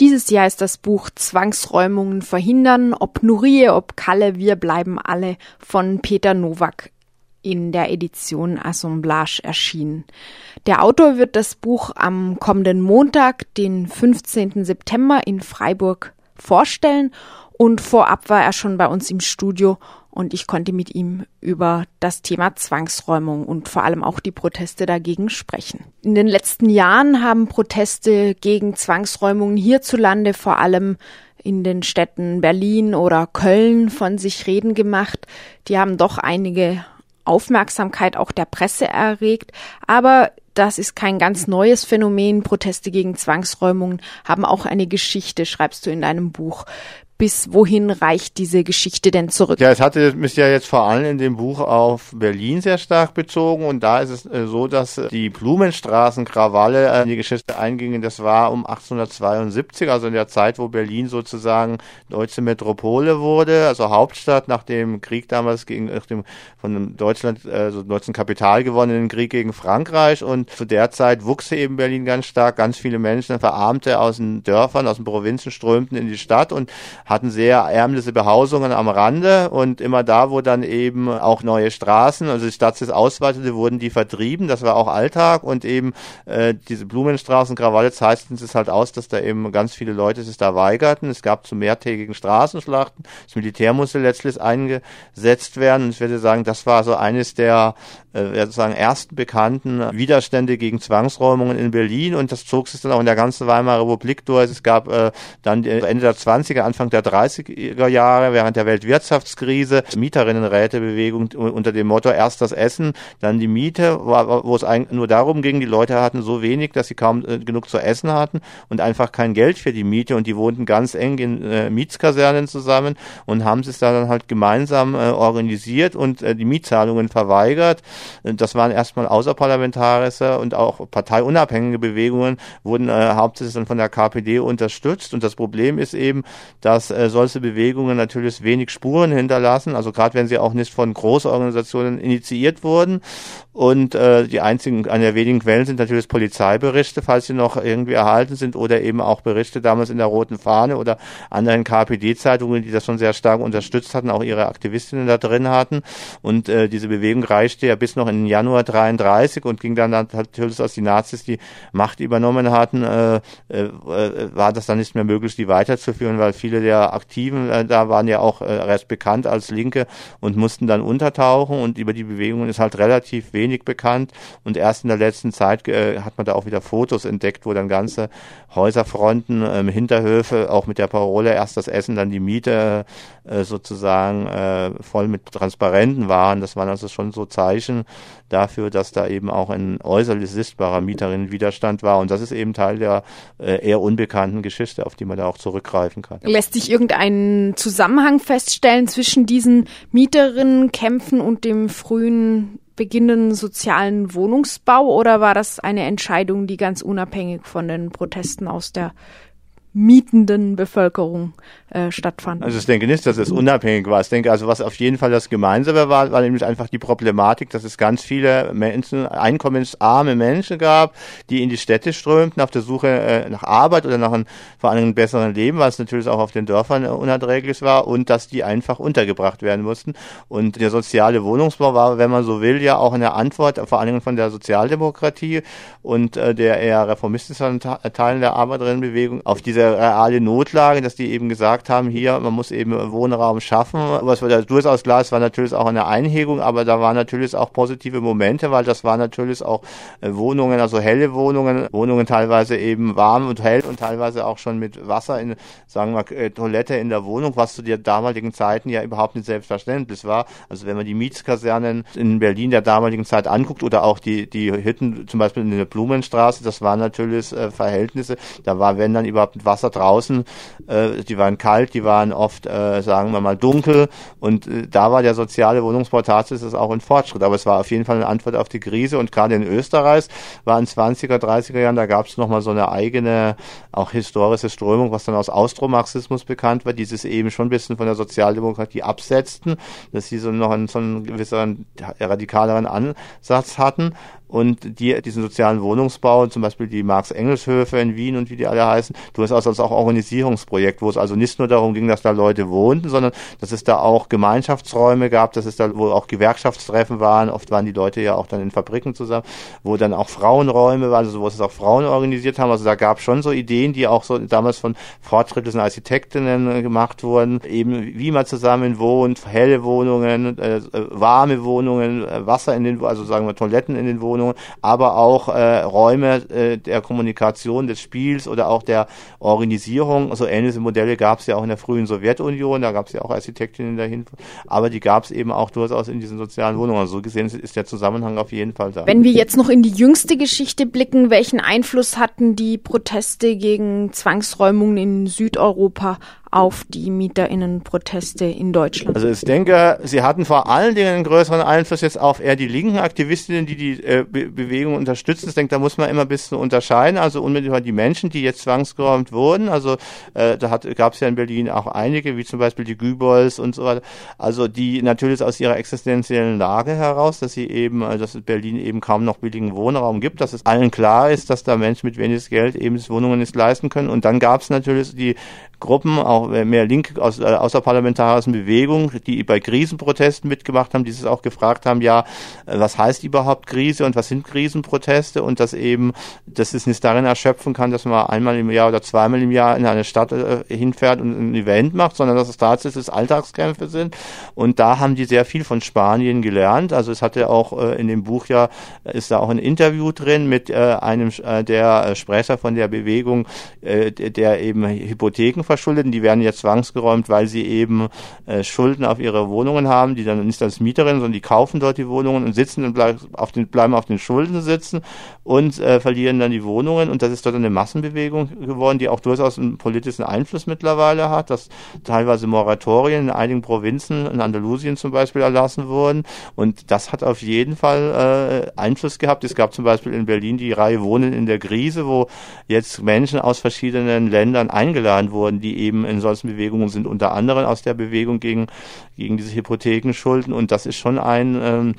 Dieses Jahr ist das Buch Zwangsräumungen verhindern, ob Nurie, ob Kalle, wir bleiben alle von Peter Nowak in der Edition Assemblage erschienen. Der Autor wird das Buch am kommenden Montag, den 15. September in Freiburg vorstellen und vorab war er schon bei uns im Studio und ich konnte mit ihm über das Thema Zwangsräumung und vor allem auch die Proteste dagegen sprechen. In den letzten Jahren haben Proteste gegen Zwangsräumungen hierzulande vor allem in den Städten Berlin oder Köln von sich reden gemacht. Die haben doch einige Aufmerksamkeit auch der Presse erregt, aber das ist kein ganz neues Phänomen. Proteste gegen Zwangsräumungen haben auch eine Geschichte, schreibst du in deinem Buch bis wohin reicht diese Geschichte denn zurück? Ja, es hatte mich ja jetzt vor allem in dem Buch auf Berlin sehr stark bezogen und da ist es äh, so, dass die Blumenstraßenkrawalle äh, in die Geschichte eingingen. Das war um 1872, also in der Zeit, wo Berlin sozusagen deutsche Metropole wurde, also Hauptstadt nach dem Krieg damals gegen nach dem von Deutschland, also deutschen Kapital gewonnenen Krieg gegen Frankreich und zu der Zeit wuchs eben Berlin ganz stark. Ganz viele Menschen, Verarmte aus den Dörfern, aus den Provinzen strömten in die Stadt und hatten sehr ärmliche Behausungen am Rande und immer da, wo dann eben auch neue Straßen, also die Stadt sich ausweitete, wurden die vertrieben. Das war auch Alltag und eben äh, diese Blumenstraßen, Krawalle zeigten es halt aus, dass da eben ganz viele Leute sich da weigerten. Es gab zu mehrtägigen Straßenschlachten. Das Militär musste letztlich eingesetzt werden. Und ich würde sagen, das war so eines der äh, sozusagen ersten bekannten Widerstände gegen Zwangsräumungen in Berlin und das zog sich dann auch in der ganzen Weimarer Republik durch. Es gab äh, dann Ende der 20er, Anfang der 30er Jahre während der Weltwirtschaftskrise Mieterinnenrätebewegung unter dem Motto erst das Essen, dann die Miete, wo es eigentlich nur darum ging, die Leute hatten so wenig, dass sie kaum äh, genug zu essen hatten und einfach kein Geld für die Miete und die wohnten ganz eng in äh, Mietskasernen zusammen und haben sich dann halt gemeinsam äh, organisiert und äh, die Mietzahlungen verweigert. Das waren erstmal Außerparlamentarische und auch parteiunabhängige Bewegungen wurden äh, hauptsächlich dann von der KPD unterstützt. Und das Problem ist eben, dass äh, solche Bewegungen natürlich wenig Spuren hinterlassen, also gerade wenn sie auch nicht von Großorganisationen initiiert wurden. Und äh, die einzigen, eine der wenigen Quellen sind natürlich Polizeiberichte, falls sie noch irgendwie erhalten sind, oder eben auch Berichte damals in der Roten Fahne oder anderen KPD-Zeitungen, die das schon sehr stark unterstützt hatten, auch ihre Aktivistinnen da drin hatten. Und äh, diese Bewegung reichte ja bis noch in Januar 33 und ging dann natürlich, als die Nazis die Macht übernommen hatten, äh, äh, war das dann nicht mehr möglich, die weiterzuführen, weil viele der Aktiven äh, da waren ja auch äh, erst bekannt als Linke und mussten dann untertauchen und über die Bewegungen ist halt relativ wenig wenig bekannt und erst in der letzten Zeit äh, hat man da auch wieder Fotos entdeckt, wo dann ganze Häuserfronten, ähm, Hinterhöfe, auch mit der Parole erst das Essen, dann die Miete äh, sozusagen äh, voll mit Transparenten waren. Das waren also schon so Zeichen dafür, dass da eben auch ein äußerlich sichtbarer Mieterinnenwiderstand war und das ist eben Teil der äh, eher unbekannten Geschichte, auf die man da auch zurückgreifen kann. Lässt sich irgendein Zusammenhang feststellen zwischen diesen Mieterinnenkämpfen und dem frühen beginnenden sozialen Wohnungsbau? Oder war das eine Entscheidung, die ganz unabhängig von den Protesten aus der mietenden Bevölkerung äh, stattfanden. Also ich denke nicht, dass es unabhängig war. Ich denke also, was auf jeden Fall das Gemeinsame war, war nämlich einfach die Problematik, dass es ganz viele Menschen, einkommensarme Menschen gab, die in die Städte strömten auf der Suche äh, nach Arbeit oder nach einem vor allem einem besseren Leben, was natürlich auch auf den Dörfern äh, unerträglich war und dass die einfach untergebracht werden mussten. Und der soziale Wohnungsbau war, wenn man so will, ja auch eine Antwort vor allen Dingen von der Sozialdemokratie und äh, der eher reformistischen Teilen der Arbeiterinnenbewegung auf diese reale Notlage, dass die eben gesagt haben, hier, man muss eben Wohnraum schaffen. Was war da durchaus klar, es war natürlich auch eine Einhegung, aber da waren natürlich auch positive Momente, weil das waren natürlich auch äh, Wohnungen, also helle Wohnungen, Wohnungen teilweise eben warm und hell und teilweise auch schon mit Wasser in, sagen wir, äh, Toilette in der Wohnung, was zu der damaligen Zeiten ja überhaupt nicht selbstverständlich war. Also wenn man die Mietskasernen in Berlin der damaligen Zeit anguckt oder auch die, die Hütten zum Beispiel in der Blumenstraße, das waren natürlich äh, Verhältnisse, da war, wenn dann überhaupt Wasser draußen, äh, die waren kalt, die waren oft, äh, sagen wir mal, dunkel. Und äh, da war der soziale Wohnungsbau tatsächlich auch ein Fortschritt, aber es war auf jeden Fall eine Antwort auf die Krise. Und gerade in Österreich war in 20er, 30er Jahren, da gab es nochmal so eine eigene, auch historische Strömung, was dann aus Austromarxismus bekannt war, dieses eben schon ein bisschen von der Sozialdemokratie absetzten, dass sie so noch einen, so einen gewisseren, radikaleren Ansatz hatten und die diesen sozialen Wohnungsbau, zum Beispiel die Marx-Engels-Höfe in Wien und wie die alle heißen, durchaus als auch Organisierungsprojekt, wo es also nicht nur darum ging, dass da Leute wohnten, sondern dass es da auch Gemeinschaftsräume gab, dass es da wo auch Gewerkschaftstreffen waren, oft waren die Leute ja auch dann in Fabriken zusammen, wo dann auch Frauenräume waren, also wo es auch Frauen organisiert haben, also da gab schon so Ideen, die auch so damals von fortschrittlichen Architektinnen gemacht wurden, eben wie man zusammen wohnt, helle Wohnungen, äh, warme Wohnungen, äh, Wasser in den, also sagen wir Toiletten in den Wohnungen, Wohnungen, aber auch äh, Räume äh, der Kommunikation, des Spiels oder auch der Organisierung. So ähnliche Modelle gab es ja auch in der frühen Sowjetunion, da gab es ja auch Architektinnen dahinter, aber die gab es eben auch durchaus in diesen sozialen Wohnungen. Also so gesehen ist der Zusammenhang auf jeden Fall da. Wenn wir jetzt noch in die jüngste Geschichte blicken, welchen Einfluss hatten die Proteste gegen Zwangsräumungen in Südeuropa auf die Mieterinnenproteste in Deutschland? Also ich denke, sie hatten vor allen Dingen einen größeren Einfluss jetzt auf eher die linken Aktivistinnen, die die äh, Be Bewegung unterstützen. Ich denke, da muss man immer ein bisschen unterscheiden. Also unmittelbar die Menschen, die jetzt zwangsgeräumt wurden. Also äh, da gab es ja in Berlin auch einige, wie zum Beispiel die Gübols und so weiter. Also die natürlich aus ihrer existenziellen Lage heraus, dass sie eben, äh, dass Berlin eben kaum noch billigen Wohnraum gibt, dass es allen klar ist, dass da Menschen mit wenig Geld eben Wohnungen nicht leisten können. Und dann gab es natürlich die Gruppen, auch mehr linke aus, äh, außerparlamentarischen Bewegungen, die bei Krisenprotesten mitgemacht haben, die sich auch gefragt haben, ja, äh, was heißt überhaupt Krise und was sind Krisenproteste und dass eben, dass es nicht darin erschöpfen kann, dass man einmal im Jahr oder zweimal im Jahr in eine Stadt äh, hinfährt und ein Event macht, sondern dass es tatsächlich Alltagskämpfe sind. Und da haben die sehr viel von Spanien gelernt. Also es hatte auch äh, in dem Buch ja, ist da auch ein Interview drin mit äh, einem äh, der Sprecher von der Bewegung, äh, der eben Hypotheken Verschuldeten, die werden jetzt zwangsgeräumt, weil sie eben äh, Schulden auf ihre Wohnungen haben, die dann nicht als Mieterin, sondern die kaufen dort die Wohnungen und sitzen und bleib auf den, bleiben auf den Schulden sitzen und äh, verlieren dann die Wohnungen. Und das ist dort eine Massenbewegung geworden, die auch durchaus einen politischen Einfluss mittlerweile hat, dass teilweise Moratorien in einigen Provinzen, in Andalusien zum Beispiel, erlassen wurden. Und das hat auf jeden Fall äh, Einfluss gehabt. Es gab zum Beispiel in Berlin die Reihe Wohnen in der Krise, wo jetzt Menschen aus verschiedenen Ländern eingeladen wurden, die eben in solchen Bewegungen sind, unter anderem aus der Bewegung gegen, gegen diese Hypothekenschulden. Und das ist schon ein, ähm,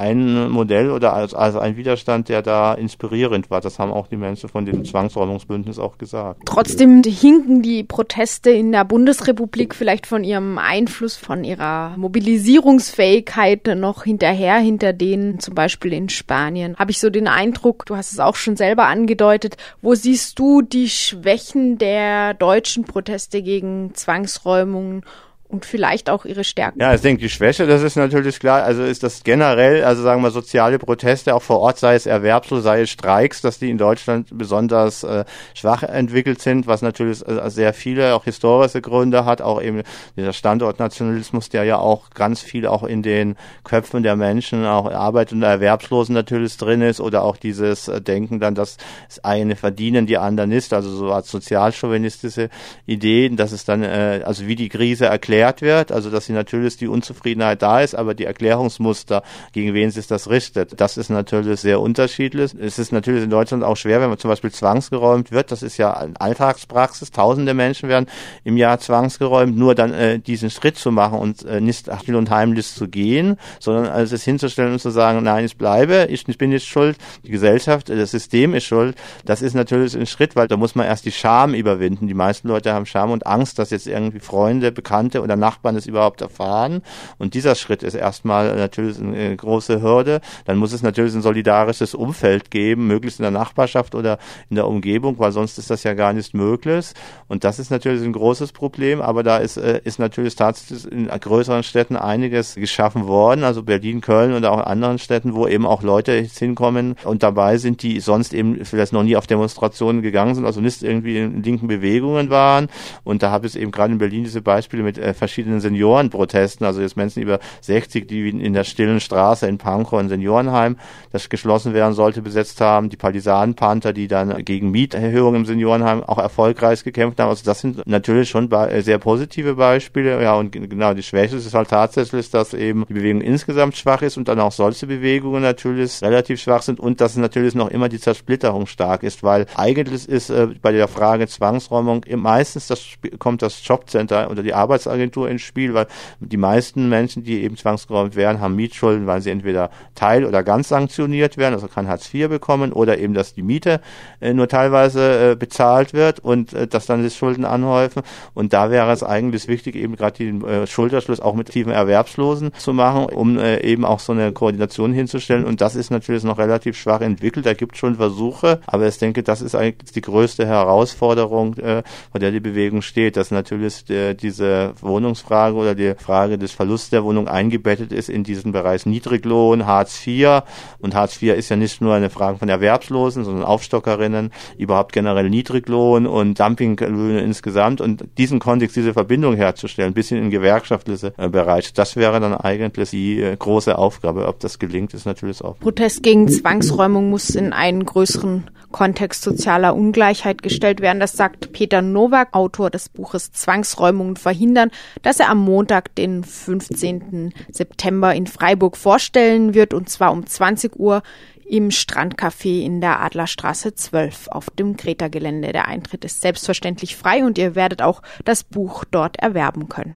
ein Modell oder als, als ein Widerstand, der da inspirierend war. Das haben auch die Menschen von dem Zwangsräumungsbündnis auch gesagt. Trotzdem hinken die Proteste in der Bundesrepublik vielleicht von ihrem Einfluss, von ihrer Mobilisierungsfähigkeit noch hinterher, hinter denen zum Beispiel in Spanien. Habe ich so den Eindruck, du hast es auch schon selber angedeutet, wo siehst du die Schwächen der deutschen Proteste gegen Zwangsräumungen und vielleicht auch ihre Stärken. Ja, ich denke, die Schwäche, das ist natürlich klar, also ist das generell, also sagen wir soziale Proteste auch vor Ort, sei es Erwerbslos, sei es Streiks, dass die in Deutschland besonders äh, schwach entwickelt sind, was natürlich äh, sehr viele auch historische Gründe hat, auch eben dieser Standortnationalismus, der ja auch ganz viel auch in den Köpfen der Menschen, auch Arbeit und Erwerbslosen natürlich drin ist oder auch dieses äh, Denken dann, dass es eine verdienen, die anderen ist, also so als sozialchauvinistische Ideen, dass es dann, äh, also wie die Krise erklärt erklärt wird, also dass sie natürlich die Unzufriedenheit da ist, aber die Erklärungsmuster, gegen wen sich das richtet, das ist natürlich sehr unterschiedlich. Es ist natürlich in Deutschland auch schwer, wenn man zum Beispiel zwangsgeräumt wird, das ist ja eine Alltagspraxis, tausende Menschen werden im Jahr zwangsgeräumt, nur dann äh, diesen Schritt zu machen und äh, nicht still und heimlich zu gehen, sondern also es hinzustellen und zu sagen, nein, ich bleibe, ich, ich bin jetzt schuld, die Gesellschaft, das System ist schuld, das ist natürlich ein Schritt, weil da muss man erst die Scham überwinden. Die meisten Leute haben Scham und Angst, dass jetzt irgendwie Freunde, Bekannte oder oder Nachbarn es überhaupt erfahren. Und dieser Schritt ist erstmal natürlich eine große Hürde. Dann muss es natürlich ein solidarisches Umfeld geben, möglichst in der Nachbarschaft oder in der Umgebung, weil sonst ist das ja gar nicht möglich. Und das ist natürlich ein großes Problem, aber da ist, äh, ist natürlich tatsächlich in größeren Städten einiges geschaffen worden, also Berlin, Köln und auch anderen Städten, wo eben auch Leute hinkommen und dabei sind, die sonst eben vielleicht noch nie auf Demonstrationen gegangen sind, also nicht irgendwie in linken Bewegungen waren. Und da habe ich eben gerade in Berlin diese Beispiele mit äh, verschiedenen Seniorenprotesten, also jetzt Menschen über 60, die in der stillen Straße in Pankow ein Seniorenheim, das geschlossen werden sollte, besetzt haben, die Partisanenpanther, die dann gegen Mieterhöhungen im Seniorenheim auch erfolgreich gekämpft haben. Also das sind natürlich schon sehr positive Beispiele. Ja, und genau, die Schwäche ist halt tatsächlich, dass eben die Bewegung insgesamt schwach ist und dann auch solche Bewegungen natürlich relativ schwach sind und dass natürlich noch immer die Zersplitterung stark ist, weil eigentlich ist äh, bei der Frage Zwangsräumung meistens das kommt das Jobcenter oder die Arbeitsagentur Mietenagentur ins Spiel, weil die meisten Menschen, die eben zwangsgeräumt werden, haben Mietschulden, weil sie entweder teil- oder ganz sanktioniert werden, also kann Hartz IV bekommen oder eben, dass die Miete äh, nur teilweise äh, bezahlt wird und äh, dass dann die Schulden anhäufen. Und da wäre es eigentlich wichtig, eben gerade den äh, Schulterschluss auch mit tiefen Erwerbslosen zu machen, um äh, eben auch so eine Koordination hinzustellen. Und das ist natürlich noch relativ schwach entwickelt. Da gibt es schon Versuche, aber ich denke, das ist eigentlich die größte Herausforderung, äh, vor der die Bewegung steht, dass natürlich äh, diese Wohnungsfrage oder die Frage des Verlusts der Wohnung eingebettet ist in diesen Bereich Niedriglohn, Hartz IV. Und Hartz IV ist ja nicht nur eine Frage von Erwerbslosen, sondern Aufstockerinnen, überhaupt generell Niedriglohn und Dumpinglöhne insgesamt. Und diesen Kontext, diese Verbindung herzustellen, bis in den gewerkschaftlichen äh, Bereich, das wäre dann eigentlich die äh, große Aufgabe. Ob das gelingt, ist natürlich auch. Protest gegen Zwangsräumung muss in einen größeren Kontext sozialer Ungleichheit gestellt werden. Das sagt Peter Nowak, Autor des Buches Zwangsräumungen verhindern, das er am Montag, den 15. September in Freiburg vorstellen wird, und zwar um 20 Uhr im Strandcafé in der Adlerstraße 12 auf dem Greta-Gelände. Der Eintritt ist selbstverständlich frei und ihr werdet auch das Buch dort erwerben können.